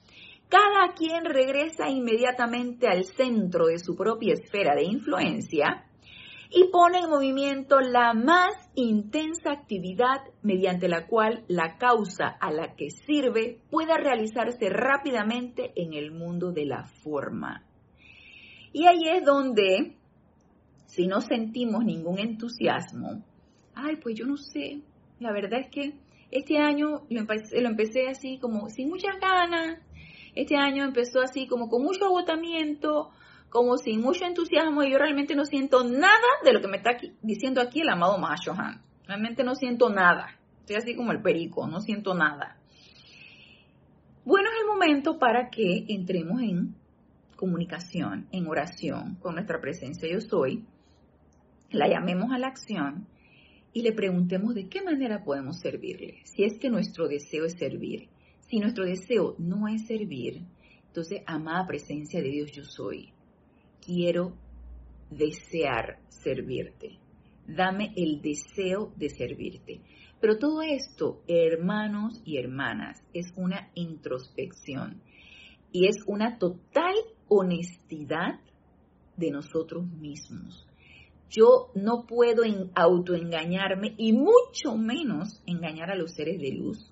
cada quien regresa inmediatamente al centro de su propia esfera de influencia y pone en movimiento la más intensa actividad mediante la cual la causa a la que sirve pueda realizarse rápidamente en el mundo de la forma. Y ahí es donde, si no sentimos ningún entusiasmo, ay, pues yo no sé, la verdad es que este año lo empecé, así como sin muchas ganas, este año empezó así como con mucho agotamiento, como sin mucho entusiasmo y yo realmente no siento nada de lo que me está diciendo aquí el amado Mahashohan. Realmente no siento nada. Estoy así como el perico, no siento nada. Bueno, es el momento para que entremos en comunicación, en oración con nuestra presencia yo soy, la llamemos a la acción y le preguntemos de qué manera podemos servirle. Si es que nuestro deseo es servir. Si nuestro deseo no es servir, entonces, amada presencia de Dios yo soy, quiero desear servirte. Dame el deseo de servirte. Pero todo esto, hermanos y hermanas, es una introspección y es una total honestidad de nosotros mismos. Yo no puedo autoengañarme y mucho menos engañar a los seres de luz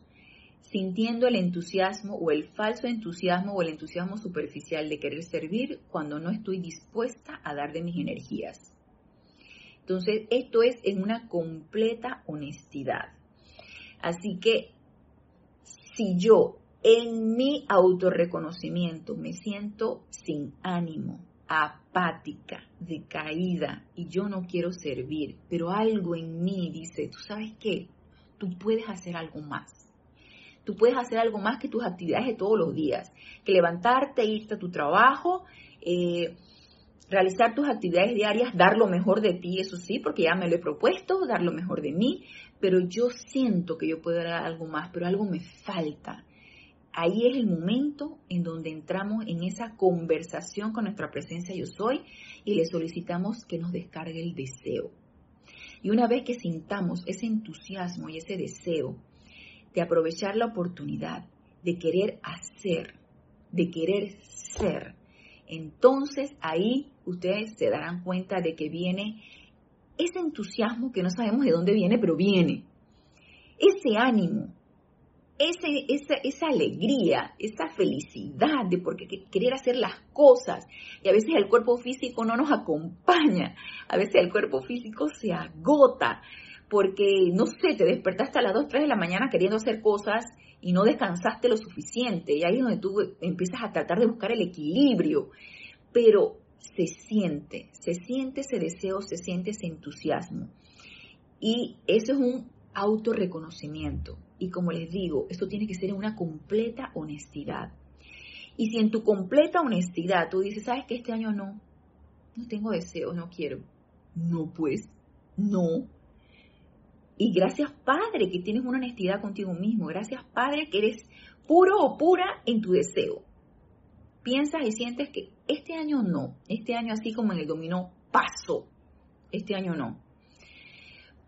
sintiendo el entusiasmo o el falso entusiasmo o el entusiasmo superficial de querer servir cuando no estoy dispuesta a dar de mis energías. Entonces, esto es en una completa honestidad. Así que, si yo en mi autorreconocimiento me siento sin ánimo, apática, decaída y yo no quiero servir, pero algo en mí dice, tú sabes qué, tú puedes hacer algo más Tú puedes hacer algo más que tus actividades de todos los días, que levantarte, irte a tu trabajo, eh, realizar tus actividades diarias, dar lo mejor de ti, eso sí, porque ya me lo he propuesto, dar lo mejor de mí, pero yo siento que yo puedo dar algo más, pero algo me falta. Ahí es el momento en donde entramos en esa conversación con nuestra presencia yo soy y le solicitamos que nos descargue el deseo. Y una vez que sintamos ese entusiasmo y ese deseo, de aprovechar la oportunidad, de querer hacer, de querer ser. Entonces ahí ustedes se darán cuenta de que viene ese entusiasmo que no sabemos de dónde viene, pero viene. Ese ánimo, ese, esa, esa, alegría, esa felicidad de porque querer hacer las cosas. Y a veces el cuerpo físico no nos acompaña, a veces el cuerpo físico se agota, porque, no sé, te despertaste a las 2, 3 de la mañana queriendo hacer cosas y no descansaste lo suficiente. Y ahí es donde tú empiezas a tratar de buscar el equilibrio. Pero se siente, se siente ese deseo, se siente ese entusiasmo. Y eso es un autorreconocimiento. Y como les digo, esto tiene que ser en una completa honestidad. Y si en tu completa honestidad tú dices, sabes que este año no, no tengo deseo, no quiero. No, pues, no, y gracias Padre que tienes una honestidad contigo mismo. Gracias Padre que eres puro o pura en tu deseo. Piensas y sientes que este año no. Este año así como en el dominó pasó. Este año no.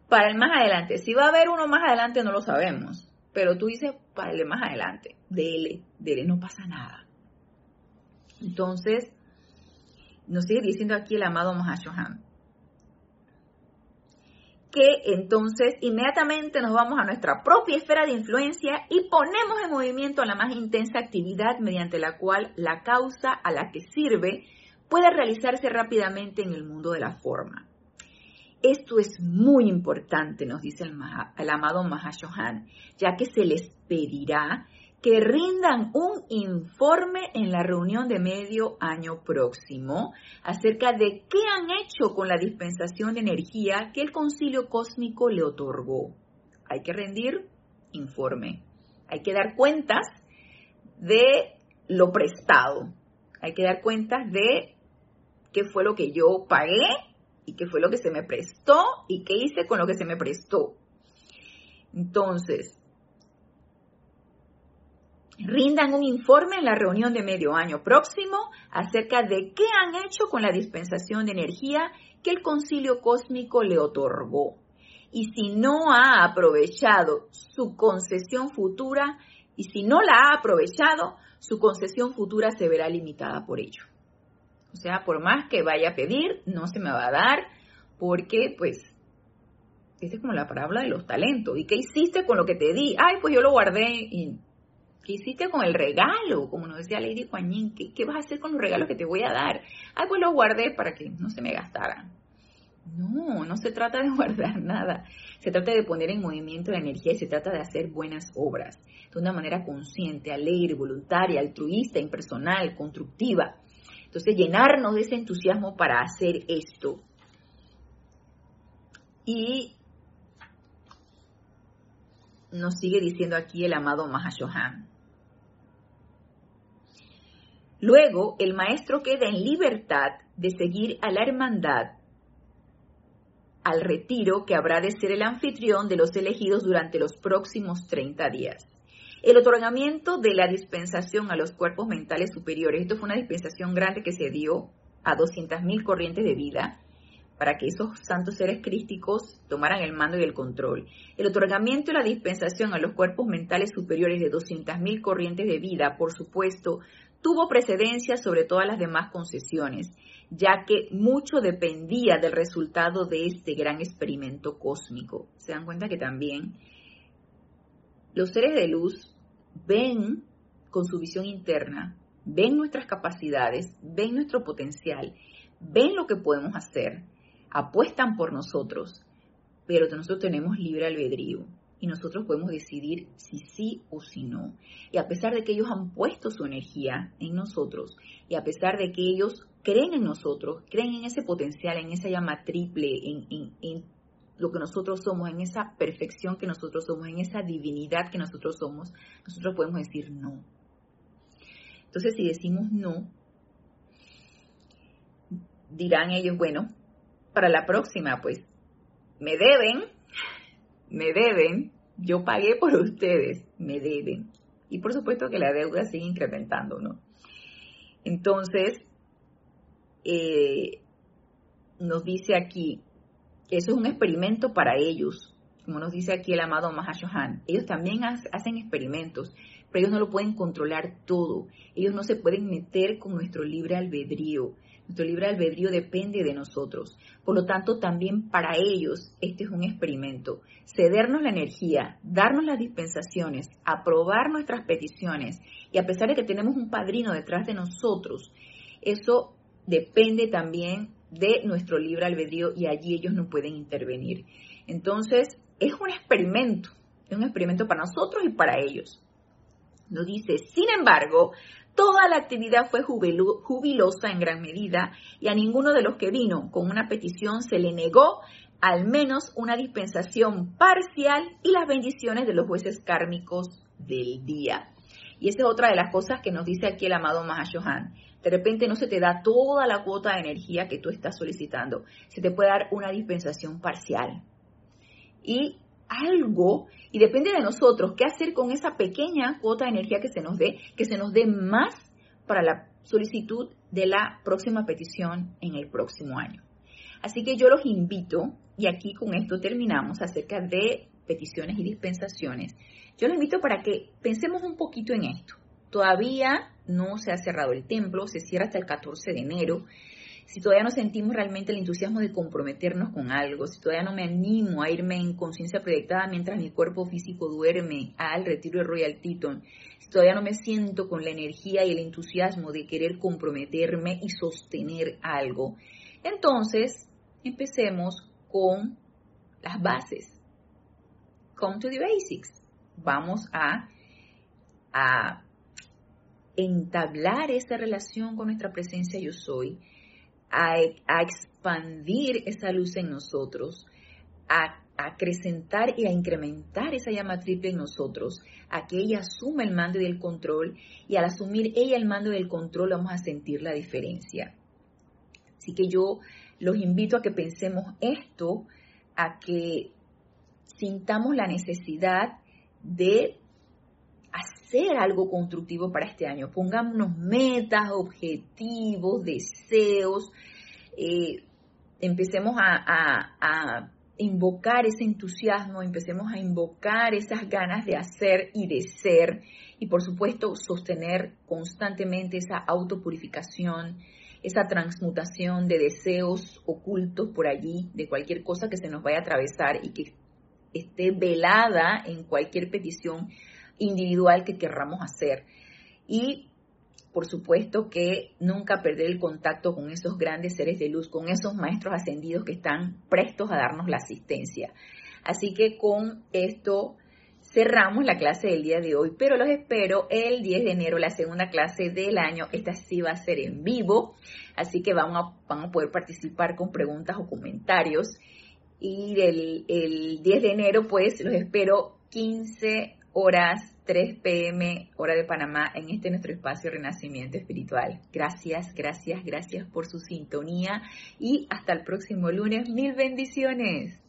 Para el más adelante. Si va a haber uno más adelante no lo sabemos. Pero tú dices para el más adelante. Dele, dele, no pasa nada. Entonces, nos sigue diciendo aquí el amado Mahashohan que entonces inmediatamente nos vamos a nuestra propia esfera de influencia y ponemos en movimiento la más intensa actividad mediante la cual la causa a la que sirve puede realizarse rápidamente en el mundo de la forma. Esto es muy importante, nos dice el, el amado Mahashohan, ya que se les pedirá que rindan un informe en la reunión de medio año próximo acerca de qué han hecho con la dispensación de energía que el concilio cósmico le otorgó. Hay que rendir informe. Hay que dar cuentas de lo prestado. Hay que dar cuentas de qué fue lo que yo pagué y qué fue lo que se me prestó y qué hice con lo que se me prestó. Entonces, rindan un informe en la reunión de medio año próximo acerca de qué han hecho con la dispensación de energía que el concilio cósmico le otorgó. Y si no ha aprovechado su concesión futura, y si no la ha aprovechado, su concesión futura se verá limitada por ello. O sea, por más que vaya a pedir, no se me va a dar, porque pues, esa es como la parábola de los talentos. ¿Y qué hiciste con lo que te di? Ay, pues yo lo guardé ¿Qué hiciste con el regalo? Como nos decía Lady Kuan ¿qué, vas a hacer con los regalos que te voy a dar? Ah, pues los guardé para que no se me gastaran. No, no se trata de guardar nada. Se trata de poner en movimiento la energía y se trata de hacer buenas obras de una manera consciente, alegre, voluntaria, altruista, impersonal, constructiva. Entonces, llenarnos de ese entusiasmo para hacer esto. Y nos sigue diciendo aquí el amado Mahashohan. Luego, el maestro queda en libertad de seguir a la hermandad al retiro que habrá de ser el anfitrión de los elegidos durante los próximos 30 días. El otorgamiento de la dispensación a los cuerpos mentales superiores, esto fue una dispensación grande que se dio a 200.000 corrientes de vida para que esos santos seres crísticos tomaran el mando y el control. El otorgamiento y la dispensación a los cuerpos mentales superiores de 200.000 corrientes de vida, por supuesto, tuvo precedencia sobre todas las demás concesiones, ya que mucho dependía del resultado de este gran experimento cósmico. Se dan cuenta que también los seres de luz ven con su visión interna, ven nuestras capacidades, ven nuestro potencial, ven lo que podemos hacer, apuestan por nosotros, pero nosotros tenemos libre albedrío y nosotros podemos decidir si sí o si no. Y a pesar de que ellos han puesto su energía en nosotros y a pesar de que ellos creen en nosotros, creen en ese potencial, en esa llama triple, en, lo que nosotros somos, en esa perfección que nosotros somos, en esa divinidad que nosotros somos, nosotros podemos decir no. Entonces, si decimos no, dirán ellos, bueno, para la próxima, pues, me deben, me deben, yo pagué por ustedes, me deben. Y por supuesto que la deuda sigue incrementando, ¿no? Entonces, eh, nos dice aquí eso es un experimento para ellos, como nos dice aquí el amado Mahashohan. Ellos también hacen experimentos, pero ellos no lo pueden controlar todo. Ellos no se pueden meter con nuestro libre albedrío. Nuestro libre albedrío depende de nosotros. Por lo tanto, también para ellos este es un experimento. Cedernos la energía, darnos las dispensaciones, aprobar nuestras peticiones y a pesar de que tenemos un padrino detrás de nosotros, eso depende también de nuestro libre albedrío y allí ellos no pueden intervenir. Entonces, es un experimento, es un experimento para nosotros y para ellos. Nos dice, sin embargo, Toda la actividad fue jubilosa en gran medida y a ninguno de los que vino con una petición se le negó al menos una dispensación parcial y las bendiciones de los jueces kármicos del día. Y esa es otra de las cosas que nos dice aquí el amado Mahashohan. De repente no se te da toda la cuota de energía que tú estás solicitando, se te puede dar una dispensación parcial. Y algo y depende de nosotros qué hacer con esa pequeña cuota de energía que se nos dé, que se nos dé más para la solicitud de la próxima petición en el próximo año. Así que yo los invito, y aquí con esto terminamos acerca de peticiones y dispensaciones, yo los invito para que pensemos un poquito en esto. Todavía no se ha cerrado el templo, se cierra hasta el 14 de enero. si todavía no sentimos realmente el entusiasmo de comprometernos con algo, si todavía no me animo a irme en conciencia proyectada mientras mi cuerpo físico duerme al retiro de Royal Teton, si todavía no me siento con la energía y el entusiasmo de querer comprometerme y sostener algo, entonces empecemos con las bases. Come to the basics. Vamos a, a entablar esa relación con nuestra presencia yo soy a, expandir esa luz en nosotros, a, acrecentar y a incrementar esa llama triple en nosotros, a que ella asuma el mando y el control, y al asumir ella el mando y el control vamos a sentir la diferencia. Así que yo los invito a que pensemos esto, a que sintamos la necesidad de hacer algo constructivo para este año. Pongámonos metas, objetivos, deseos. Eh, empecemos a, invocar ese entusiasmo, empecemos a invocar esas ganas de hacer y de ser. Y por supuesto, sostener constantemente esa autopurificación, esa transmutación de deseos ocultos por allí, de cualquier cosa que se nos vaya a atravesar y que esté velada en cualquier petición individual que querramos hacer. Y por supuesto que nunca perder el contacto con esos grandes seres de luz, con esos maestros ascendidos que están prestos a darnos la asistencia. Así que con esto cerramos la clase del día de hoy, pero los espero el 10 de enero, la segunda clase del año. Esta sí va a ser en vivo, así que vamos a, vamos a poder participar con preguntas o comentarios. Y el, el 10 de enero, pues los espero 15 horas 3 pm, hora de Panamá, en este nuestro espacio Renacimiento Espiritual. Gracias, gracias, gracias por su sintonía y hasta el próximo lunes. Mil bendiciones.